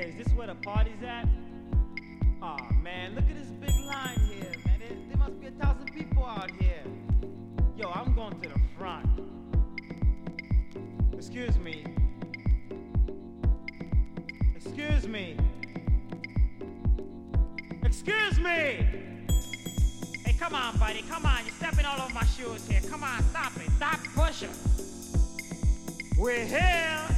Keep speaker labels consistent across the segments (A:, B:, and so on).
A: Hey, is this where the party's at? Aw, oh, man, look at this big line here, man. There, there must be a thousand people out here. Yo, I'm going to the front. Excuse me. Excuse me. Excuse me! Hey, come on, buddy. Come on. You're stepping all over my shoes here. Come on, stop it. Stop pushing. We're here.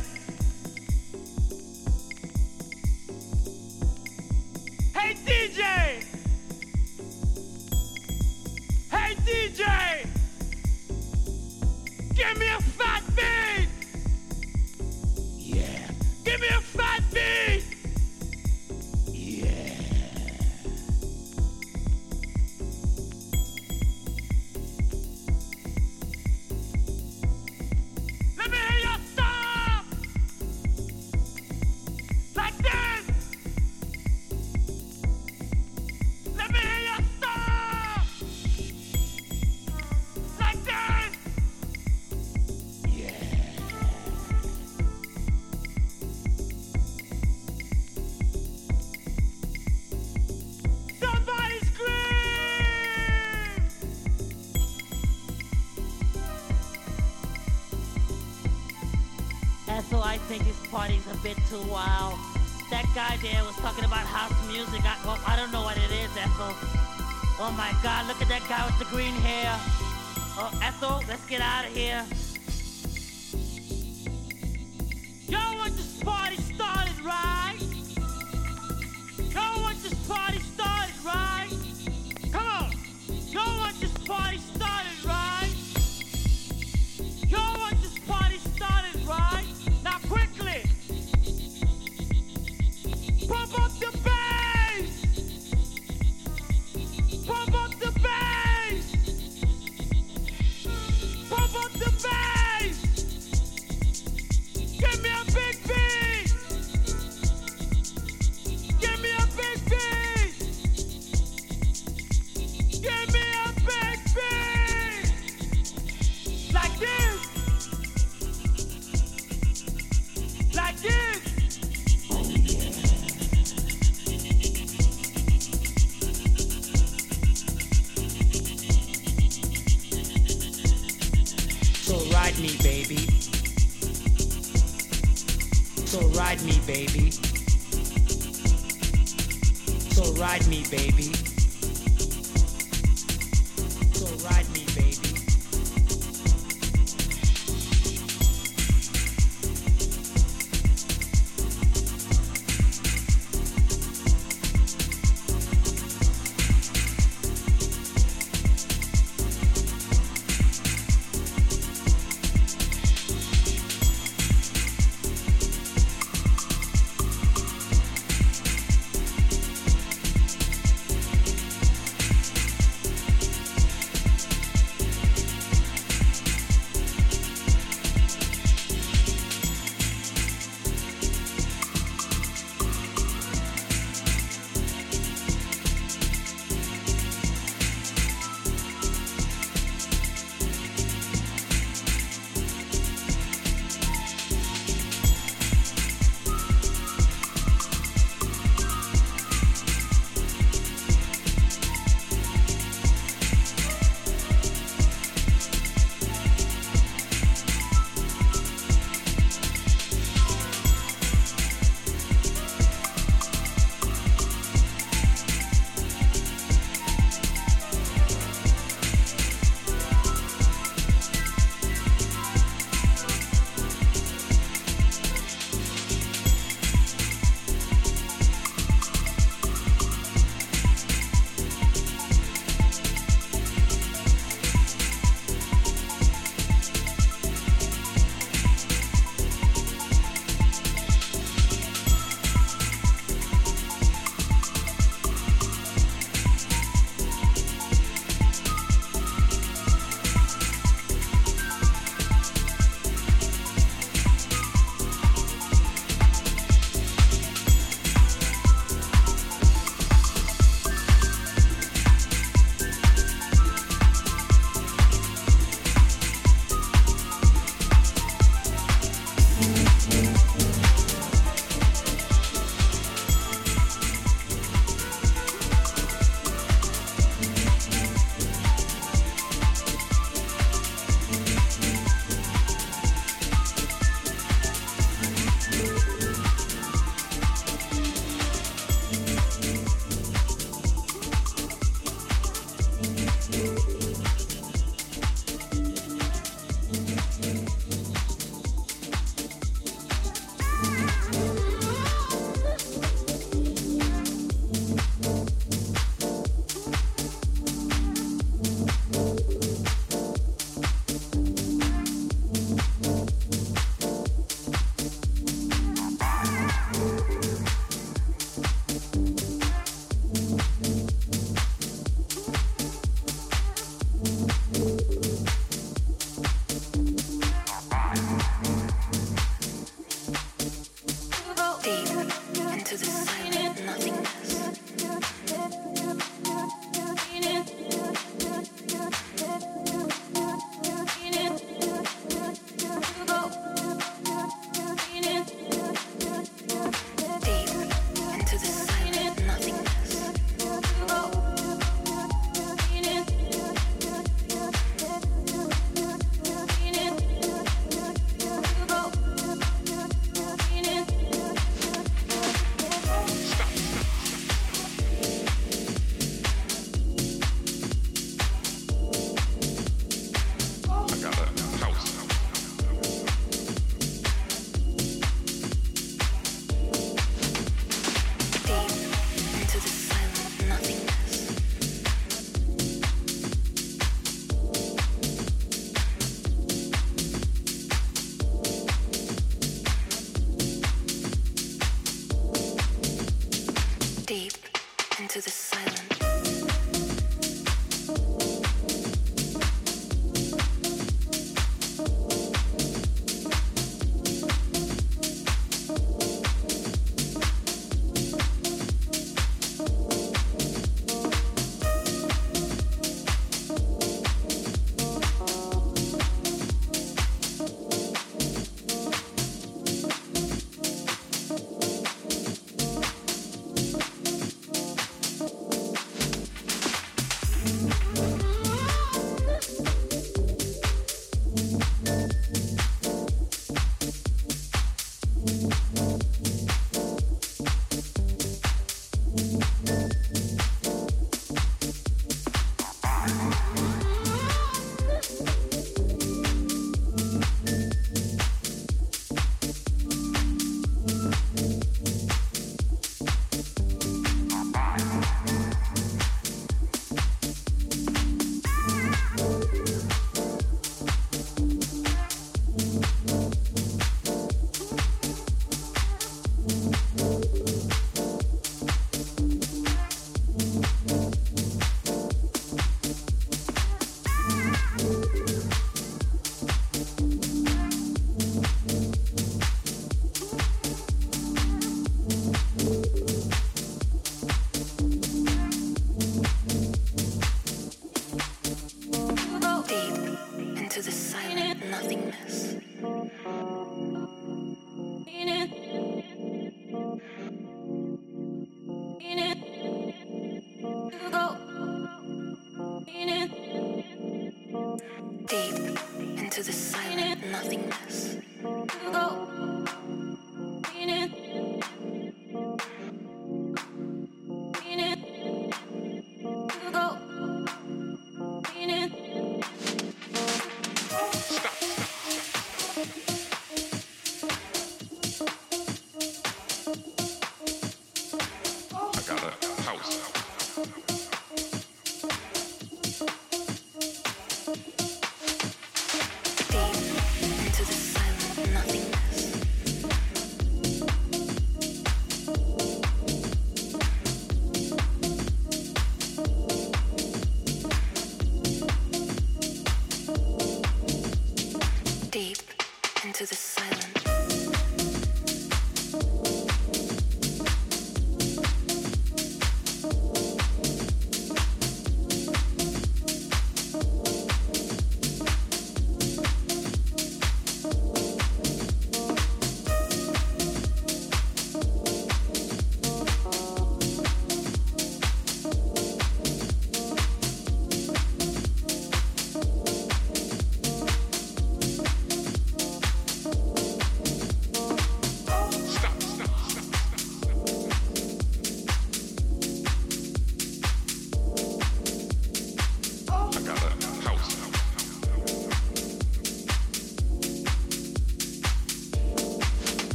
B: Wild. That guy there was talking about house music. I, well, I don't know what it is, Ethel. Oh my God, look at that guy with the green hair. Oh, Ethel, let's get out of here.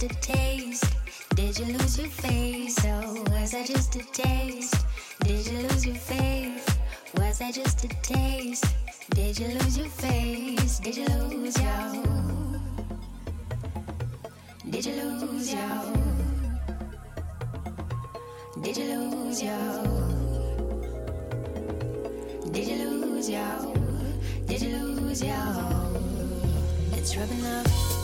A: just a
C: taste? Did you lose your face? Oh, was that just a taste? Did you lose your faith? Was that just a taste? Did you lose your face? Did you lose your? Did you lose your? Did you lose your? Did you lose your? Did you lose your? It's rubbing up.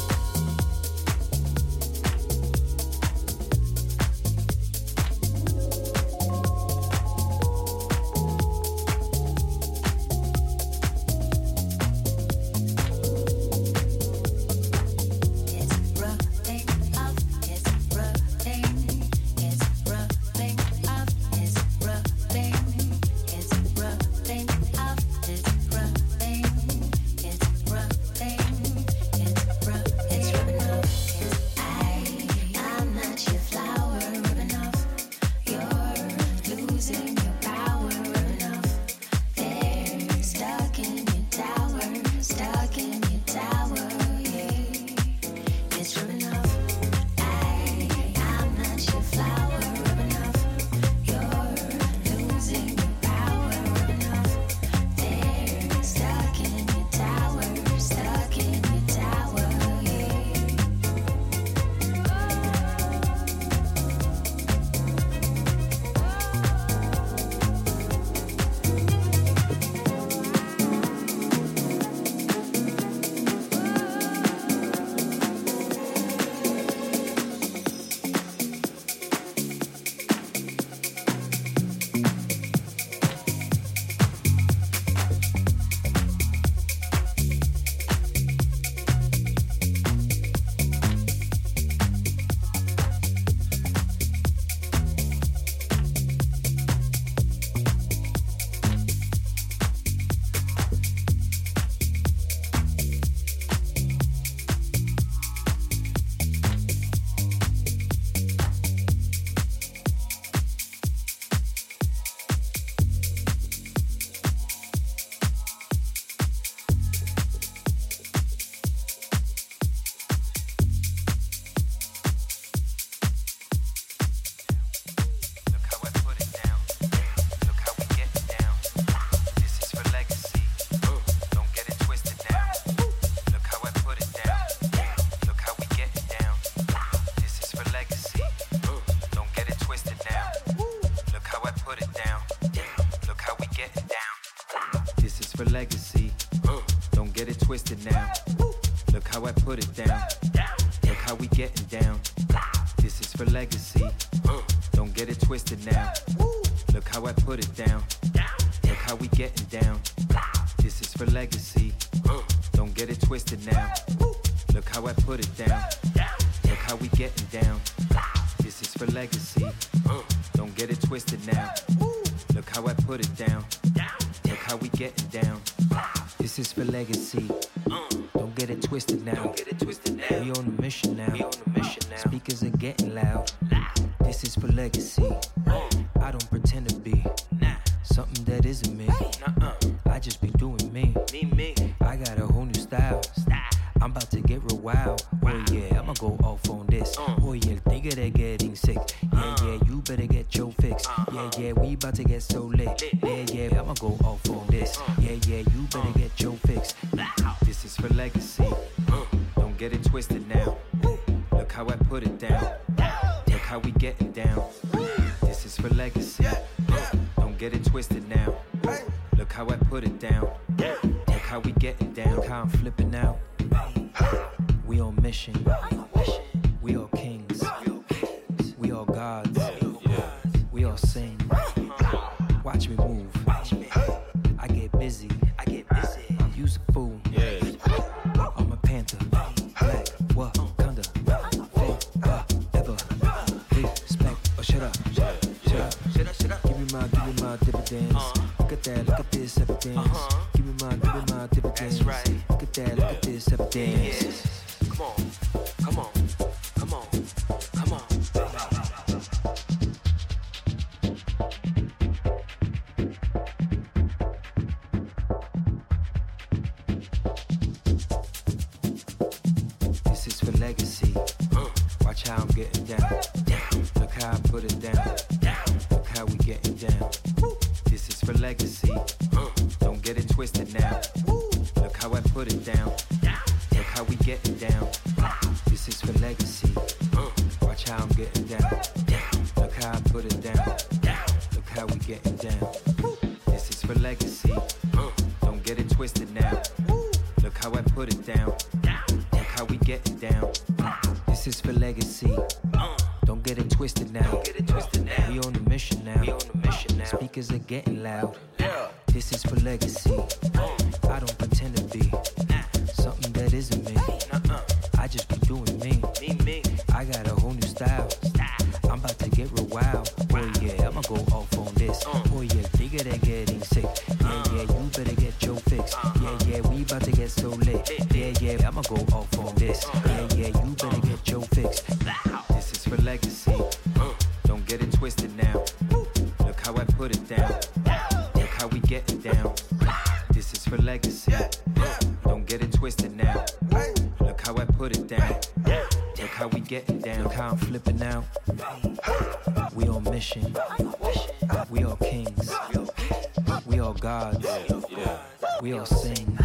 C: legacy. Don't get it twisted now. Look how I put it down. Look how I put it down. Look how we getting down. This is for legacy. Don't get it twisted now. We on the mission now. Speakers are getting loud. This is for legacy. down. Look how we getting down. Look how I'm flipping out. We on mission. We all kings. We all gods. We all sing.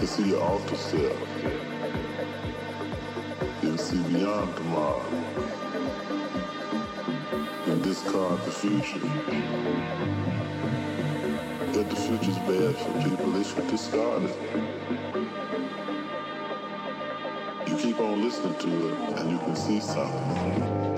D: To see your alter self. And see beyond tomorrow. And discard the future. That the future's bad for people, they should discard it. You keep on listening to it and you can see something.